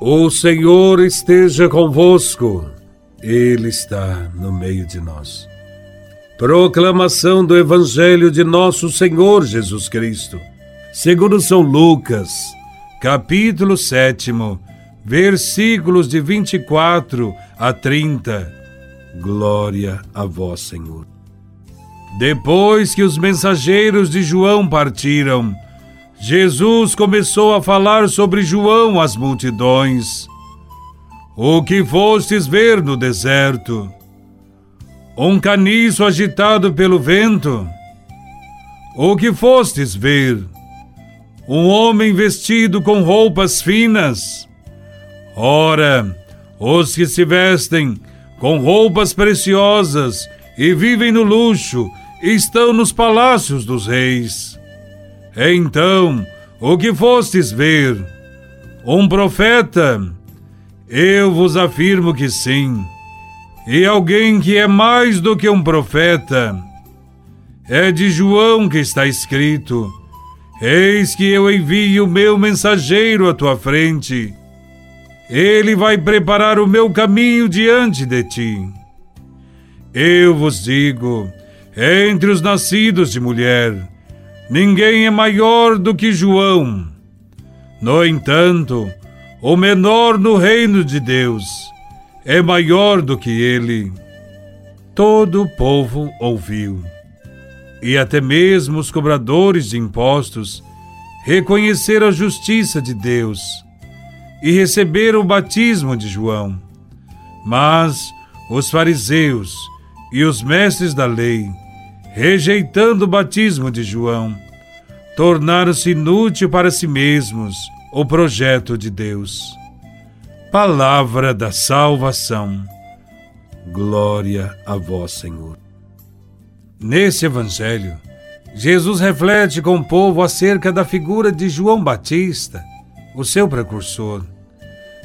O Senhor esteja convosco, Ele está no meio de nós. Proclamação do Evangelho de Nosso Senhor Jesus Cristo, segundo São Lucas, capítulo 7, versículos de 24 a 30. Glória a Vós, Senhor. Depois que os mensageiros de João partiram, Jesus começou a falar sobre João às multidões. O que fostes ver no deserto? Um caniço agitado pelo vento? O que fostes ver? Um homem vestido com roupas finas? Ora, os que se vestem com roupas preciosas e vivem no luxo estão nos palácios dos reis. Então, o que fostes ver? Um profeta? Eu vos afirmo que sim. E alguém que é mais do que um profeta. É de João que está escrito: Eis que eu envio o meu mensageiro à tua frente. Ele vai preparar o meu caminho diante de ti. Eu vos digo: entre os nascidos de mulher, ninguém é maior do que João. No entanto, o menor no reino de Deus é maior do que ele. Todo o povo ouviu. E até mesmo os cobradores de impostos reconheceram a justiça de Deus e receberam o batismo de João. Mas os fariseus e os mestres da lei rejeitando o batismo de João, tornaram-se inútil para si mesmos o projeto de Deus. Palavra da salvação. Glória a vós, Senhor. Nesse evangelho, Jesus reflete com o povo acerca da figura de João Batista, o seu precursor.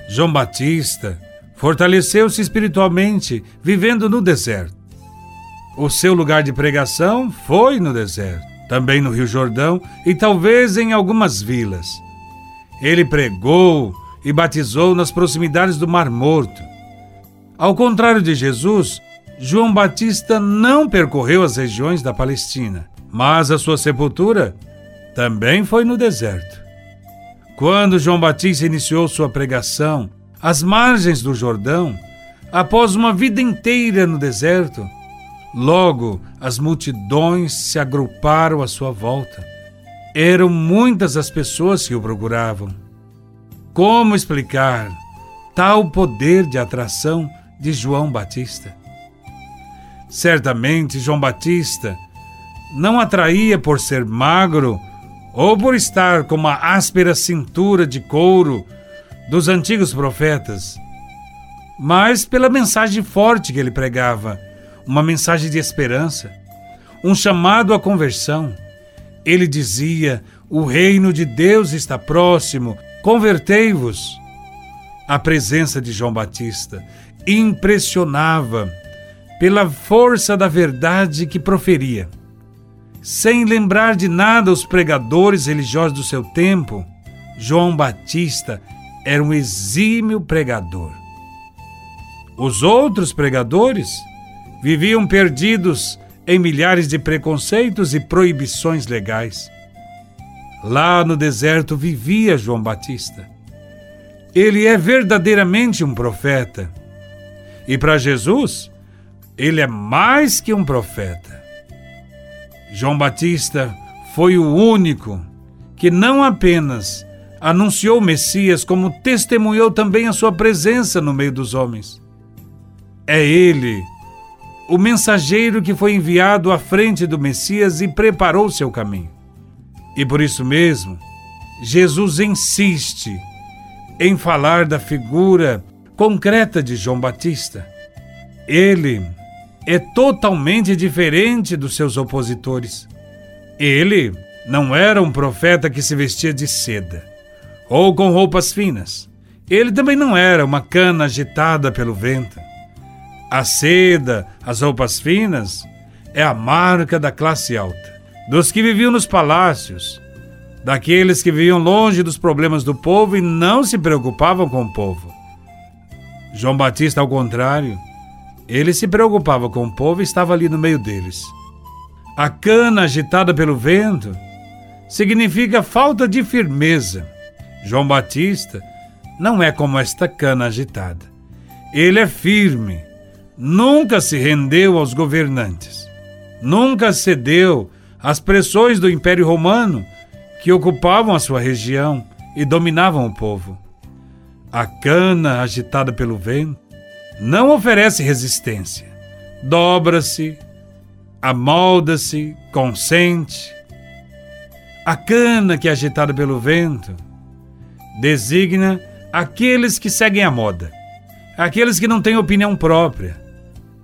João Batista fortaleceu-se espiritualmente vivendo no deserto. O seu lugar de pregação foi no deserto, também no Rio Jordão e talvez em algumas vilas. Ele pregou e batizou nas proximidades do Mar Morto. Ao contrário de Jesus, João Batista não percorreu as regiões da Palestina, mas a sua sepultura também foi no deserto. Quando João Batista iniciou sua pregação às margens do Jordão, após uma vida inteira no deserto, Logo, as multidões se agruparam à sua volta. Eram muitas as pessoas que o procuravam. Como explicar tal poder de atração de João Batista? Certamente, João Batista não atraía por ser magro ou por estar com uma áspera cintura de couro dos antigos profetas, mas pela mensagem forte que ele pregava uma mensagem de esperança, um chamado à conversão. Ele dizia: O reino de Deus está próximo, convertei-vos. A presença de João Batista impressionava pela força da verdade que proferia. Sem lembrar de nada os pregadores religiosos do seu tempo, João Batista era um exímio pregador. Os outros pregadores viviam perdidos em milhares de preconceitos e proibições legais. Lá no deserto vivia João Batista. Ele é verdadeiramente um profeta. E para Jesus, ele é mais que um profeta. João Batista foi o único que não apenas anunciou o Messias, como testemunhou também a sua presença no meio dos homens. É ele o mensageiro que foi enviado à frente do Messias e preparou seu caminho. E por isso mesmo, Jesus insiste em falar da figura concreta de João Batista. Ele é totalmente diferente dos seus opositores. Ele não era um profeta que se vestia de seda ou com roupas finas. Ele também não era uma cana agitada pelo vento. A seda, as roupas finas, é a marca da classe alta, dos que viviam nos palácios, daqueles que viviam longe dos problemas do povo e não se preocupavam com o povo. João Batista, ao contrário, ele se preocupava com o povo e estava ali no meio deles. A cana agitada pelo vento significa falta de firmeza. João Batista não é como esta cana agitada. Ele é firme, nunca se rendeu aos governantes, nunca cedeu às pressões do Império Romano que ocupavam a sua região e dominavam o povo. A cana agitada pelo vento não oferece resistência. Dobra-se, amolda-se, consente. A cana que é agitada pelo vento designa aqueles que seguem a moda, aqueles que não têm opinião própria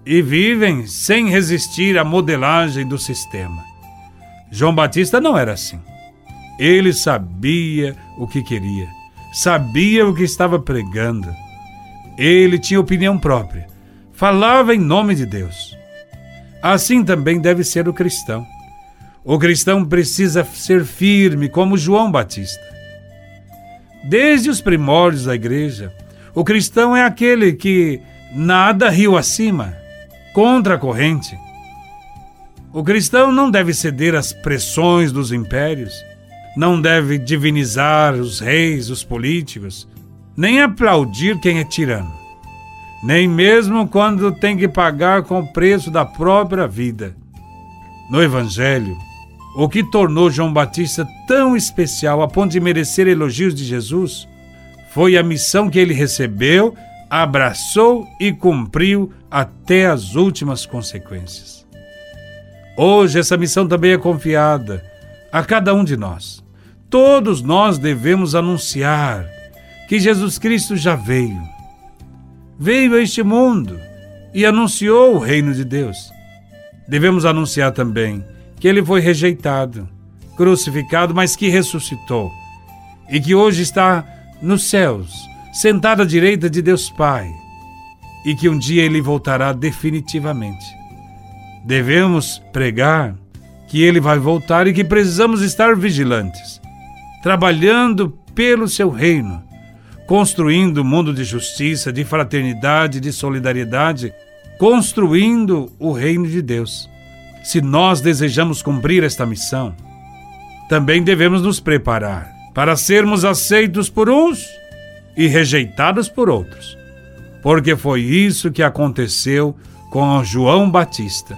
e vivem sem resistir à modelagem do sistema. João Batista não era assim. Ele sabia o que queria, sabia o que estava pregando. Ele tinha opinião própria, falava em nome de Deus. Assim também deve ser o cristão. O cristão precisa ser firme como João Batista. Desde os primórdios da igreja, o cristão é aquele que nada rio acima, contra a corrente. O cristão não deve ceder às pressões dos impérios, não deve divinizar os reis, os políticos, nem aplaudir quem é tirano, nem mesmo quando tem que pagar com o preço da própria vida. No Evangelho, o que tornou João Batista tão especial a ponto de merecer elogios de Jesus foi a missão que ele recebeu, abraçou e cumpriu até as últimas consequências. Hoje, essa missão também é confiada a cada um de nós. Todos nós devemos anunciar que Jesus Cristo já veio. Veio a este mundo e anunciou o reino de Deus. Devemos anunciar também que ele foi rejeitado, crucificado, mas que ressuscitou e que hoje está nos céus, sentado à direita de Deus Pai, e que um dia ele voltará definitivamente. Devemos pregar que ele vai voltar e que precisamos estar vigilantes trabalhando pelo seu reino, construindo um mundo de justiça, de fraternidade, de solidariedade, construindo o reino de Deus. Se nós desejamos cumprir esta missão, também devemos nos preparar para sermos aceitos por uns e rejeitados por outros, porque foi isso que aconteceu com João Batista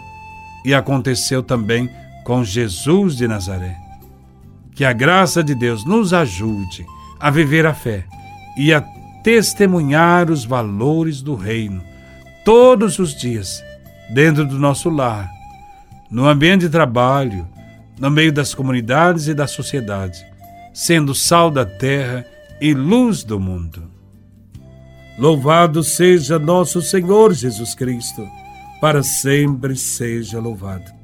e aconteceu também com Jesus de Nazaré. Que a graça de Deus nos ajude a viver a fé e a testemunhar os valores do Reino todos os dias, dentro do nosso lar, no ambiente de trabalho, no meio das comunidades e da sociedade, sendo sal da terra e luz do mundo. Louvado seja nosso Senhor Jesus Cristo, para sempre seja louvado.